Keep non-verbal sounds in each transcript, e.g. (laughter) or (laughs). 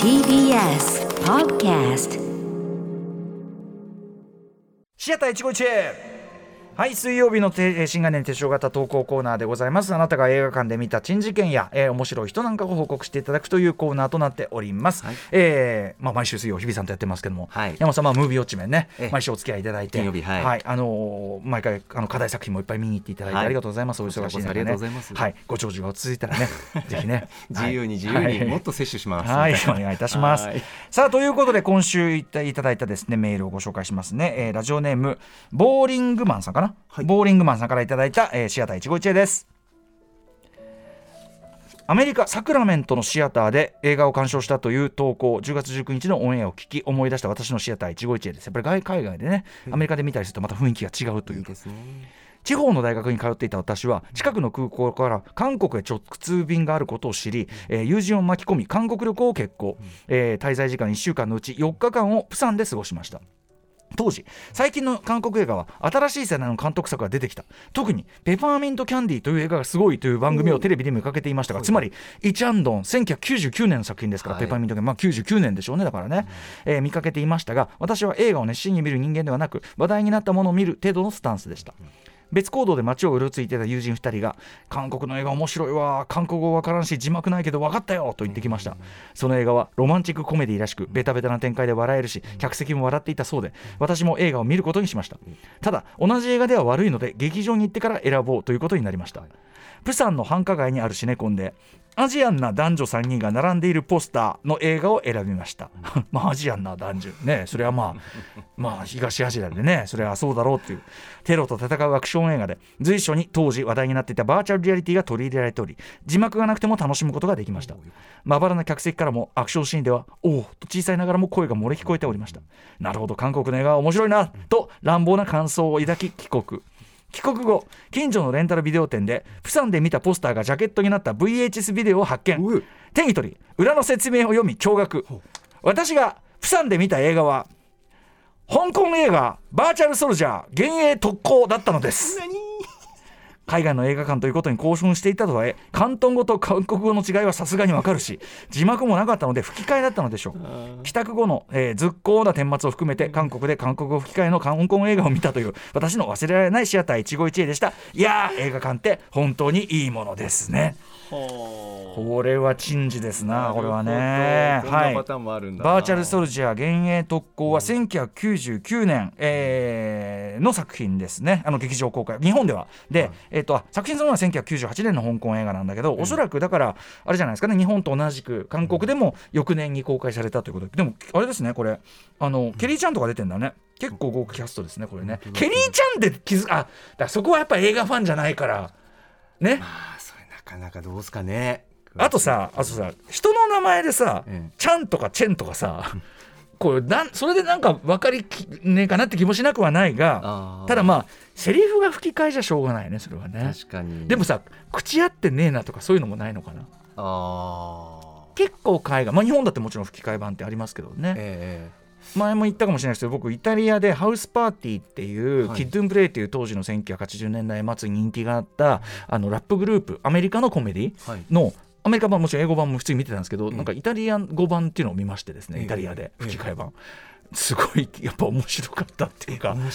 TBS Podcast シアター一期一会はい水曜日のて新概念手帳型投稿コーナーでございます。あなたが映画館で見た珍事件や、えー、面白い人なんかを報告していただくというコーナーとなっております、はい。えーまあ、毎週水曜日比さんとやってますけども、はい。山本さんはムービーウォッチメンねええ毎週お付き合いいただいて金曜日はい。あのー毎回あの課題作品もいっぱい見に行っていただいてはいありがとうございます、お忙しい中ね。ありがとうございます。はい。ご長寿が落ち着いたらね (laughs) ぜひね。自由に自由はい。にもっと摂取します。はい、お願いいたします。はい。さあということで今週いただいたですねメールをご紹介しますね。えーラジオネームボーリングマンさんかな、はい。ボーリングマンさんからいただいた、えーシアター一期一会です。アメリカ・サクラメントのシアターで映画を鑑賞したという投稿10月19日のオンエアを聞き思い出した私のシアター一期一会です。やっぱり外海外でねアメリカで見たりするとまた雰囲気が違うといいうい。地方の大学に通っていた私は近くの空港から韓国へ直通便があることを知り、えー友人を巻き込み韓国旅行を決行、えー滞在時間1週間のうち4日間をプサンで過ごしました当時最近の韓国映画は新しい世代の監督作が出てきた。特に「ペパーミント・キャンディー」という映画がすごいという番組をテレビで見かけていましたがつまりイ・チャンドン1999年の作品ですから、はい。ペパーミント・キャンディーまあ99年でしょうねだからね、えー見かけていましたが私は映画を熱心に見る人間ではなく話題になったものを見る程度のスタンスでした別行動で街をうろついてた友人2人が韓国の映画面白いわ韓国語わからんし字幕ないけど分かったよと言ってきました。その映画はロマンチックコメディらしくベタベタな展開で笑えるし客席も笑っていたそうで私も映画を見ることにしました。ただ同じ映画では悪いので劇場に行ってから選ぼうということになりましたプサンの繁華街にあるシネコンでアジアンな男女3人が並んでいるポスターの映画を選びました。(laughs) まあアジアンな男女。ねそれはまあ (laughs) まあ東アジアでね。それはそうだろうっていう。テロと戦うアクション映画で。随所に当時話題になっていたバーチャルリアリティが取り入れられており字幕がなくても楽しむことができました。まばらな客席からもアクションシーンではおおと小さいながらも声が漏れ聞こえておりました。なるほど韓国の映画は面白いなと乱暴な感想を抱き帰国帰国後近所のレンタルビデオ店でプサンで見たポスターがジャケットになった VHS ビデオを発見。手に取り裏の説明を読み驚愕私がプサンで見た映画は香港映画バーチャルソルジャー幻影特攻だったのです海外の映画館ということに興奮していたとはいえ広東語と韓国語の違いはさすがにわかるし字幕もなかったので吹き替えだったのでしょう。帰宅後の、えー、絶好な顛末を含めて韓国で韓国語吹き替えの香港映画を見たという私の忘れられないシアター一期一会でした。いやー映画館って本当にいいものですね。これは珍事ですなこれはね。こんなパターンもあるんだな。バーチャルソルジャー幻影特攻は1999年、えーの作品ですね。あの劇場公開。日本では。で、えー、とあ作品そのものは1998年の香港映画なんだけど、おそらくだからあれじゃないですかね日本と同じく韓国でも翌年に公開されたということで。でもあれですねこれ。あのケリーちゃんとか出てんだね。結構豪華キャストですねこれね。ケリーちゃんで気づあだそこはやっぱ映画ファンじゃないから。ね。まあそれなかなかどうすかね。あとさ、あとさ、人の名前でさ、ええちゃんとかチェンとかさ、これなんそれでなんか分かりきねえかなって気もしなくはないが、ただまあ、セリフが吹き替えじゃしょうがないね、それはね。確かに。でもさ、口合ってねえなとかそういうのもないのかな。ああ。結構海外、まあ、日本だってもちろん吹き替え版ってありますけどね、え前も言ったかもしれないですけど僕イタリアでハウスパーティーっていう、はいキッドゥンプレイっていう当時の1980年代末に人気があったあのラップグループアメリカのコメディ。のアメリカ版もちろん英語版も普通に見てたんですけど、ええなんかイタリア語版っていうのを見ましてですね、ええ。イタリアでええ。吹き替え版、すごいやっぱ面白かったっていうかね。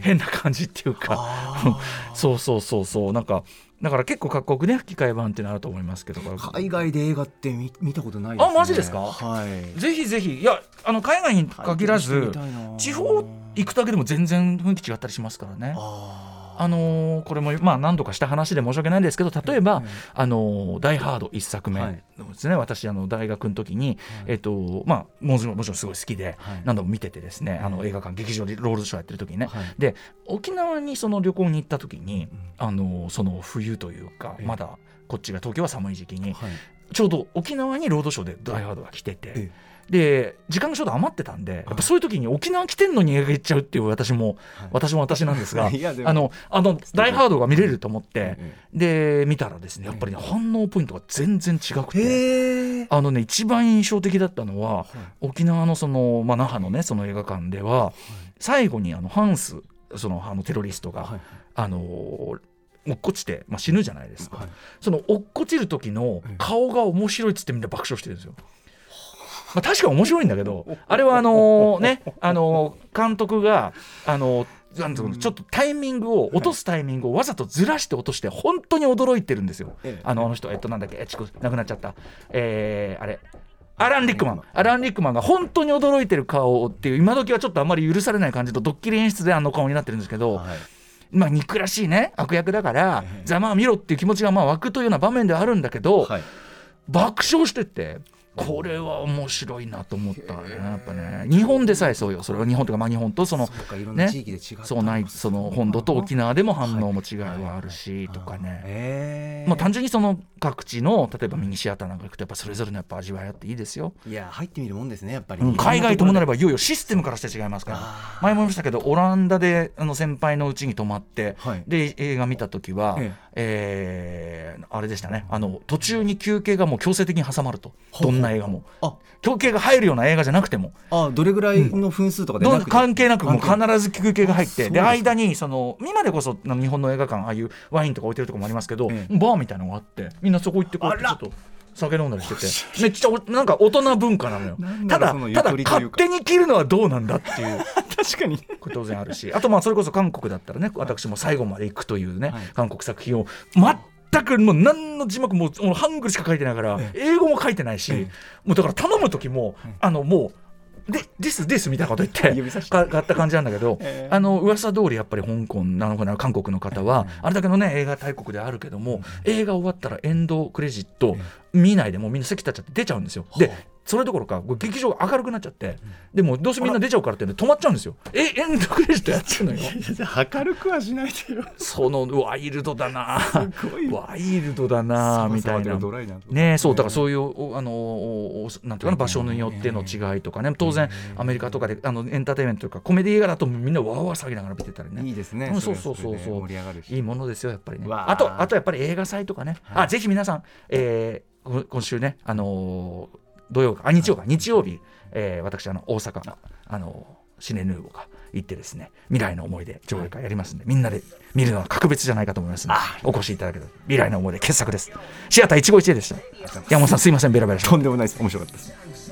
変な感じっていうかあ (laughs) そうそうそうそう。なんかだから結構各国ね吹き替え版っていうのあると思いますけどー海外で映画って見見たことないですね。あマジですか？はい。ぜひぜひ。いやあの海外に限らず地方行くだけでも全然雰囲気違ったりしますからね。ああのーこれもまあ何度かした話で申し訳ないんですけど例えばええ「あのーダイ・ハード」一作目はい。ですね、私あの大学の時に、えっとまあ、もちろんもちろんすごい好きで、はい。何度も見ててですねあの映画館劇場でロールドショーやってる時にね、はい。で沖縄にその旅行に行った時に、あのーその冬というかええ。まだこっちが東京は寒い時期にはい。ちょうど沖縄にロードショーで「ダイ・ハード」が来てて。えで時間がちょうど余ってたんでやっぱそういう時に沖縄来てんのに映画行っちゃうっていう私も、はい。私も私なんですが (laughs) あのあの「ダイ・ハード」が見れると思って、えで見たらですねやっぱりね、反応ポイントが全然違くて。あのね一番印象的だったのは、はい。沖縄のその、まあ、那覇のねその映画館では、最後にあのハンスそのあのテロリストが、はい。あの落っこちて、まあ、死ぬじゃないですか、はい。その落っこちる時の顔が面白いっつってみんな爆笑してるんですよ。まあ、確かに面白いんだけどあれはあのねあの監督があのなんちょっとタイミングを落とすタイミングをわざとずらして落として本当に驚いてるんですよ。ええ。あのあの人えっとなんだっけえちく亡くなっちゃった。えー、あれアラン・リックマン。アラン・リックマンが本当に驚いてる顔っていう今時はちょっとあんまり許されない感じとドッキリ演出であの顔になってるんですけど、はいまあ憎らしいね悪役だからええ。ざまあ見ろっていう気持ちがまあ湧くというような場面ではあるんだけど、はい。爆笑しててこれは面白いなと思ったね。やっぱね。日本でさえそうよ。それは日本とかまあ日本とそのそうなね。地域で違った。そうないその本土と沖縄でも反応も違いはあるしとかね。ええまあ、単純にその各地の例えばミニシアターなんか行くとやっぱそれぞれのやっぱ味わいあっていいですよ、いや入ってみるもんですねやっぱり、うん海外ともなればばいよいよシステムからして違いますから。前も言いましたけどオランダであの先輩のうちに泊まって、はい。で映画見た時は、ええーあれでしたね。あの途中に休憩がもう強制的に挟まると。どんな映画も。あ。休憩が入るような映画じゃなくても。あどれぐらいの分数とかでどなんくて？関係なくもう必ず休憩が入って。で間にその今でこそ日本の映画館ああいうワインとか置いてるとこもありますけど、えバーみたいなのがあってみんなそこ行ってこうちょっと酒飲んだりしてて。めっちゃおなんか大人文化なのよ。ただただ勝手に切るのはどうなんだっていう。確かに。当然あるし。あとまあそれこそ韓国だったらね私も最後まで行くというね、はい。韓国作品を全くもう何の字幕ももうハングルしか書いてないから、え英語も書いてないし、えもうだから頼む時も、あのもうで「ですです」みたいなこと言って買った感じなんだけど、ええ。あの噂通りやっぱり香港なのかな韓国の方は、あれだけのね映画大国であるけども、映画終わったらエンドクレジット見ないでもうみんな席立っちゃって出ちゃうんですよ。でそれどころか劇場が明るくなっちゃって、でもどうせみんな出ちゃうからってんで止まっちゃうんですよ。えエンドクレジットやってるのよ。明るくはしないでよ。そのワイルドだな。ワイルドだなみたいな。ねそうだからそういうおあのなんていうかな場所によっての違いとかね。当然アメリカとかであのエンターテインメントとかコメディ映画だとみんなわーわー騒ぎながら見てたりね。いいですね。うんそうそうそうそう。それで盛り上がるし。いいものですよやっぱりね。あとあとやっぱり映画祭とかね、はい。あぜひ皆さん、え今週ねあのー土曜かあ日曜か日曜日、えー私あの大阪あのシネヌーボが行ってですね未来の思い出上映会やりますんで、みんなで見るのは格別じゃないかと思いますのでお越しいただけたら未来の思い出傑作です。シアター151でした。山本さんすいませんベラベラとんでもないです。面白かったです